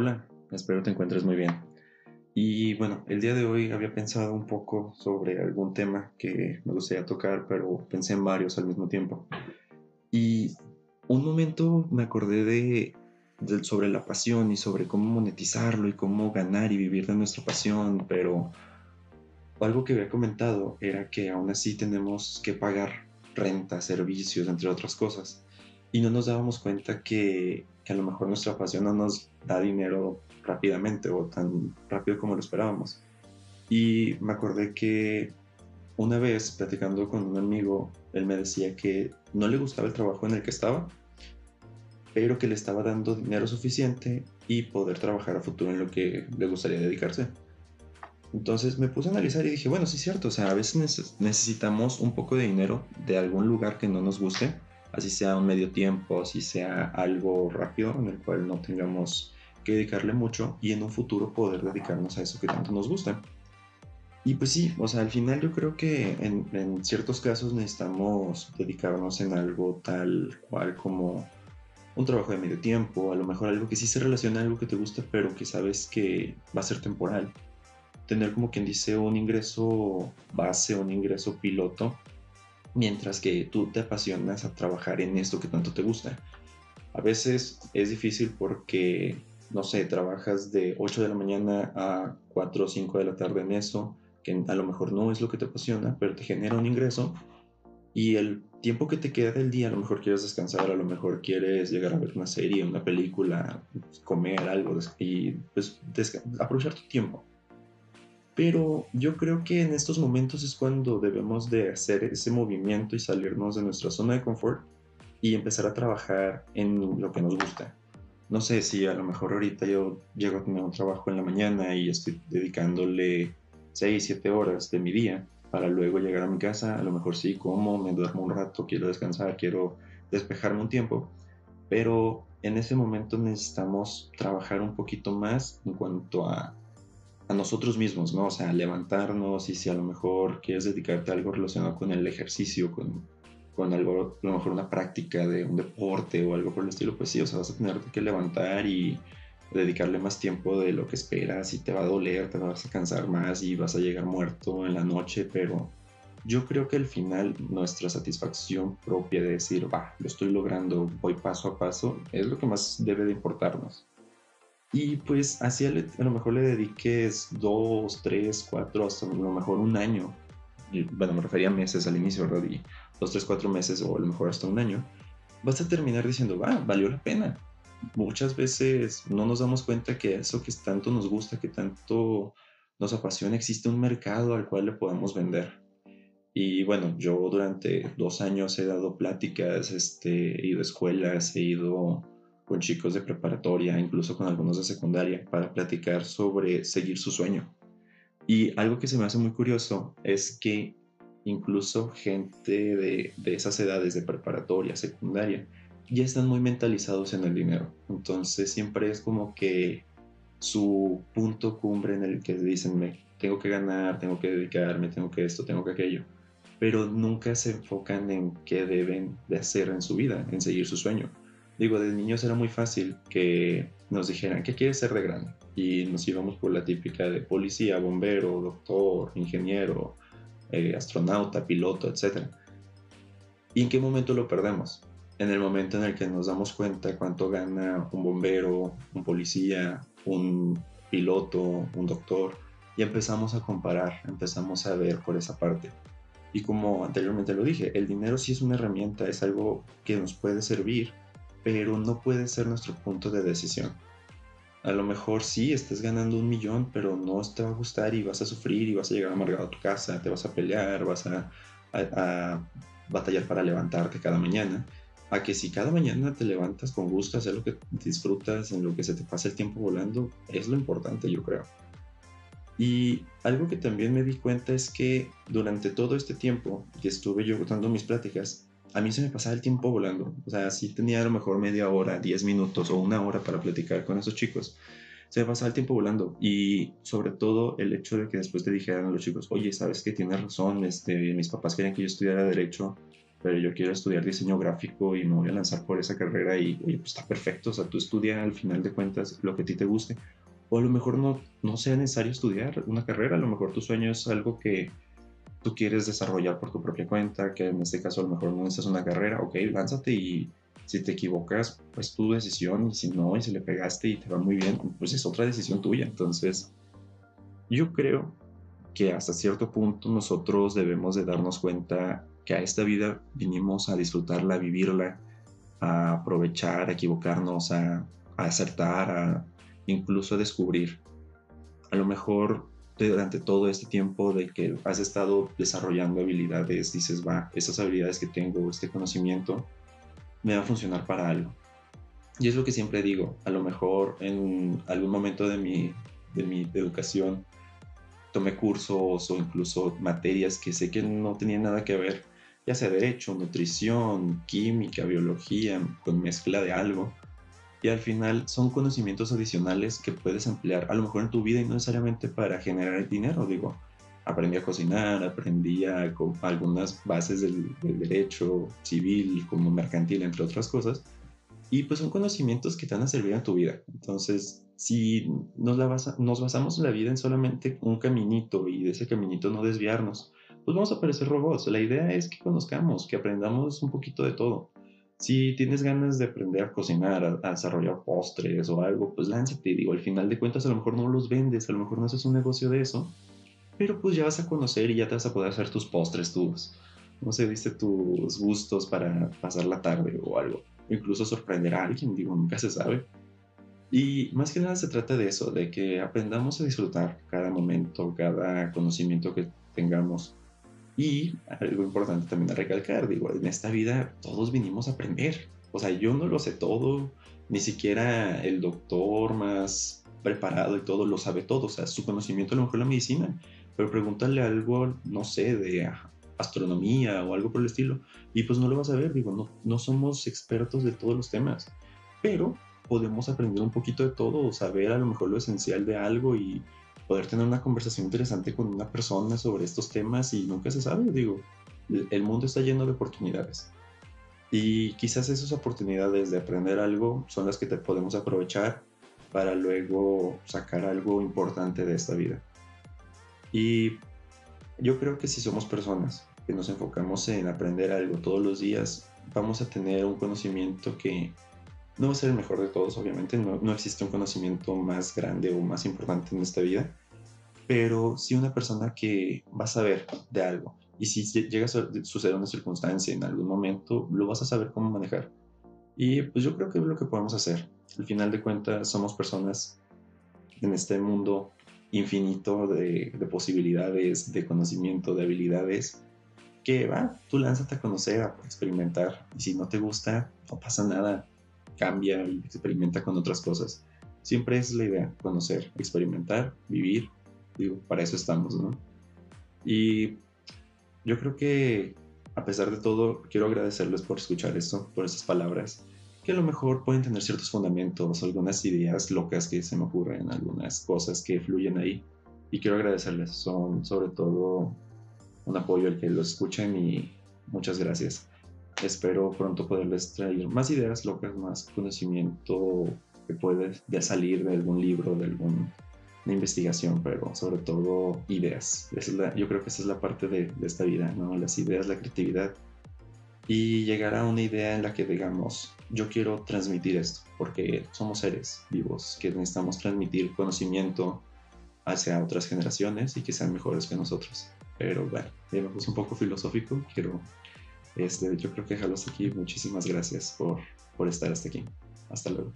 Hola, espero te encuentres muy bien. Y bueno, el día de hoy había pensado un poco sobre algún tema que me gustaría tocar, pero pensé en varios al mismo tiempo. Y un momento me acordé de, sobre la pasión y sobre cómo monetizarlo y cómo ganar y vivir de nuestra pasión, pero algo que había comentado era que aún así tenemos que pagar renta, servicios, entre otras cosas. Y no nos dábamos cuenta que, que a lo mejor nuestra pasión no nos da dinero rápidamente o tan rápido como lo esperábamos. Y me acordé que una vez platicando con un amigo, él me decía que no le gustaba el trabajo en el que estaba, pero que le estaba dando dinero suficiente y poder trabajar a futuro en lo que le gustaría dedicarse. Entonces me puse a analizar y dije, bueno, sí es cierto, o sea, a veces necesitamos un poco de dinero de algún lugar que no nos guste, así sea un medio tiempo, así sea algo rápido en el cual no tengamos que dedicarle mucho y en un futuro poder dedicarnos a eso que tanto nos gusta. Y pues sí, o sea, al final yo creo que en, ciertos casos necesitamos dedicarnos en algo tal cual como un trabajo de medio tiempo, a lo mejor algo que sí se relaciona a algo que te gusta, pero que sabes que va a ser temporal. Tener como quien dice un ingreso base, un ingreso piloto, mientras que tú te apasionas a trabajar en esto que tanto te gusta. A veces es difícil porque no sé, trabajas de 8 de la mañana a 4 o 5 de la tarde en eso, que a lo mejor no es lo que te apasiona, pero te genera un ingreso y el tiempo que te queda del día, a lo mejor quieres descansar, a lo mejor quieres llegar a ver una serie, una película, comer algo y pues aprovechar tu tiempo. Pero yo creo que en estos momentos es cuando debemos de hacer ese movimiento y salirnos de nuestra zona de confort y empezar a trabajar en lo que nos gusta. No sé si a lo mejor ahorita yo llego a tener un trabajo en la mañana y estoy dedicándole 6, 7 horas de mi día para luego llegar a mi casa, a lo mejor sí como, me duermo un rato, quiero descansar, quiero despejarme un tiempo, pero en ese momento necesitamos trabajar un poquito más en cuanto a, a nosotros mismos, ¿no? O sea, levantarnos y si a lo mejor quieres dedicarte a algo relacionado con el ejercicio, con con algo, a lo mejor una práctica de un deporte o algo por el estilo, pues sí, o sea, vas a tener que levantar y dedicarle más tiempo de lo que esperas y te va a doler, te vas a cansar más y vas a llegar muerto en la noche, pero yo creo que al final nuestra satisfacción propia de decir, va, lo estoy logrando, voy paso a paso, es lo que más debe de importarnos. Y pues así a, lo mejor le dediques dos, tres, cuatro, hasta a lo mejor un año. bueno, me refería a meses al inicio, ¿verdad? Y dos, tres, cuatro meses o a lo mejor hasta un año, vas a terminar diciendo, va, valió la pena. Muchas veces no nos damos cuenta que eso que tanto nos gusta, que tanto nos apasiona, existe un mercado al cual le podemos vender. Y bueno, yo durante dos años he dado pláticas, este, he ido a escuelas, he ido con chicos de preparatoria, incluso con algunos de secundaria, para platicar sobre seguir su sueño. Y algo que se me hace muy curioso es que incluso gente de, esas edades de preparatoria, secundaria, ya están muy mentalizados en el dinero. Entonces siempre es como que su punto cumbre en el que dicen, me tengo que ganar, tengo que dedicarme, tengo que esto, tengo que aquello. Pero nunca se enfocan en qué deben de hacer en su vida, en seguir su sueño. Digo, de niños era muy fácil que nos dijeran, ¿qué quieres ser de grande? Y nos íbamos por la típica de policía, bombero, doctor, ingeniero, eh, astronauta, piloto, etc. ¿Y en qué momento lo perdemos? En el momento en el que nos damos cuenta cuánto gana un bombero, un policía, un piloto, un doctor, y empezamos a comparar, empezamos a ver por esa parte. Y como anteriormente lo dije, el dinero sí es una herramienta, es algo que nos puede servir, pero no puede ser nuestro punto de decisión a lo mejor sí, estás ganando un millón, pero no te va a gustar y vas a sufrir y vas a llegar amargado a tu casa, te vas a pelear, vas a, batallar para levantarte cada mañana. A que si cada mañana te levantas con gusto, hacer lo que disfrutas, en lo que se te pasa el tiempo volando, es lo importante, yo creo. Y algo que también me di cuenta es que durante todo este tiempo que estuve yo dando mis pláticas, a mí se me pasaba el tiempo volando. O sea, si tenía a lo mejor media hora, 10 minutos o una hora para platicar con esos chicos. Se me pasaba el tiempo volando. Y sobre todo el hecho de que después te dijeran a los chicos, oye, ¿sabes que tienes razón? Este, mis papás querían que yo estudiara Derecho. pero yo quiero estudiar diseño gráfico y me voy a lanzar por esa carrera y, oye, pues está perfecto, o sea, tú estudia al final de cuentas lo que a ti te guste, o a lo mejor no, no sea necesario estudiar una carrera, a lo mejor tu sueño es algo que tú quieres desarrollar por tu propia cuenta, que en este caso a lo mejor no necesitas una carrera, ok, lánzate y si te equivocas, pues tu decisión, y si no, y si le pegaste y te va muy bien, pues es otra decisión tuya. Entonces, yo creo que hasta cierto punto nosotros debemos de darnos cuenta que a esta vida vinimos a disfrutarla, a vivirla, a aprovechar, a equivocarnos, a, a acertar, a incluso a descubrir. A lo mejor durante todo este tiempo de que has estado desarrollando habilidades, dices, va, esas habilidades que tengo, este conocimiento, me va a funcionar para algo. Y es lo que siempre digo, a lo mejor en algún momento de mi, de mi educación tomé cursos o incluso materias que sé que no tenían nada que ver, ya sea derecho, nutrición, química, biología, con mezcla de algo. Y al final son conocimientos adicionales que puedes emplear a lo mejor en tu vida y no necesariamente para generar dinero, digo. Aprendí a cocinar, aprendí a, algunas bases del, derecho civil como mercantil, entre otras cosas. Y pues son conocimientos que te van a servir en tu vida. Entonces, si nos, la nos basamos en la vida en solamente un caminito y de ese caminito no desviarnos, pues vamos a parecer robots. La idea es que conozcamos, que aprendamos un poquito de todo. Si tienes ganas de aprender a cocinar, a, desarrollar postres o algo, pues lánzate. Digo, al final de cuentas a lo mejor no los vendes, a lo mejor no haces un negocio de eso, pero pues ya vas a conocer y ya te vas a poder hacer tus postres, tus, no sé, viste tus gustos para pasar la tarde o algo. incluso sorprender a alguien, digo, nunca se sabe. Y más que nada se trata de eso, de que aprendamos a disfrutar cada momento, cada conocimiento que tengamos. Y algo importante también a recalcar, digo, en esta vida todos vinimos a aprender. O sea, yo no lo sé todo, ni siquiera el doctor más preparado y todo lo sabe todo. O sea, su conocimiento a lo mejor la medicina, pero pregúntale algo, no sé, de astronomía o algo por el estilo, y pues no lo vas a ver, digo, no, no somos expertos de todos los temas, pero podemos aprender un poquito de todo, saber a lo mejor lo esencial de algo y poder tener una conversación interesante con una persona sobre estos temas y nunca se sabe, digo, el mundo está lleno de oportunidades. Y quizás esas oportunidades de aprender algo son las que te podemos aprovechar para luego sacar algo importante de esta vida. Y yo creo que si somos personas que nos enfocamos en aprender algo todos los días, vamos a tener un conocimiento que no va a ser el mejor de todos, obviamente, no, no existe un conocimiento más grande o más importante en esta vida, pero sí una persona que va a saber de algo. Y si llega a suceder una circunstancia en algún momento, lo vas a saber cómo manejar. Y pues yo creo que es lo que podemos hacer. Al final de cuentas, somos personas en este mundo infinito de, de posibilidades, de conocimiento, de habilidades, que va, tú lánzate a conocer, a experimentar. Y si no te gusta, no pasa nada cambia y experimenta con otras cosas. Siempre es la idea, conocer, experimentar, vivir. Digo, para eso estamos, ¿no? Y yo creo que a pesar de todo, quiero agradecerles por escuchar esto, por esas palabras, que a lo mejor pueden tener ciertos fundamentos, algunas ideas locas que se me ocurren, algunas cosas que fluyen ahí. Y quiero agradecerles, son sobre todo un apoyo al que lo escuchen y muchas gracias. Espero pronto poderles traer más ideas locas, más conocimiento que puede de salir de algún libro, de alguna investigación, pero sobre todo ideas. yo creo que esa es la parte de, de, esta vida, ¿no? Las ideas, la creatividad. Y llegar a una idea en la que digamos, yo quiero transmitir esto, porque somos seres vivos que necesitamos transmitir conocimiento hacia otras generaciones y que sean mejores que nosotros. Pero bueno, ya me puse un poco filosófico, quiero este, yo creo que dejarlos aquí. Muchísimas gracias por, por estar hasta aquí. Hasta luego.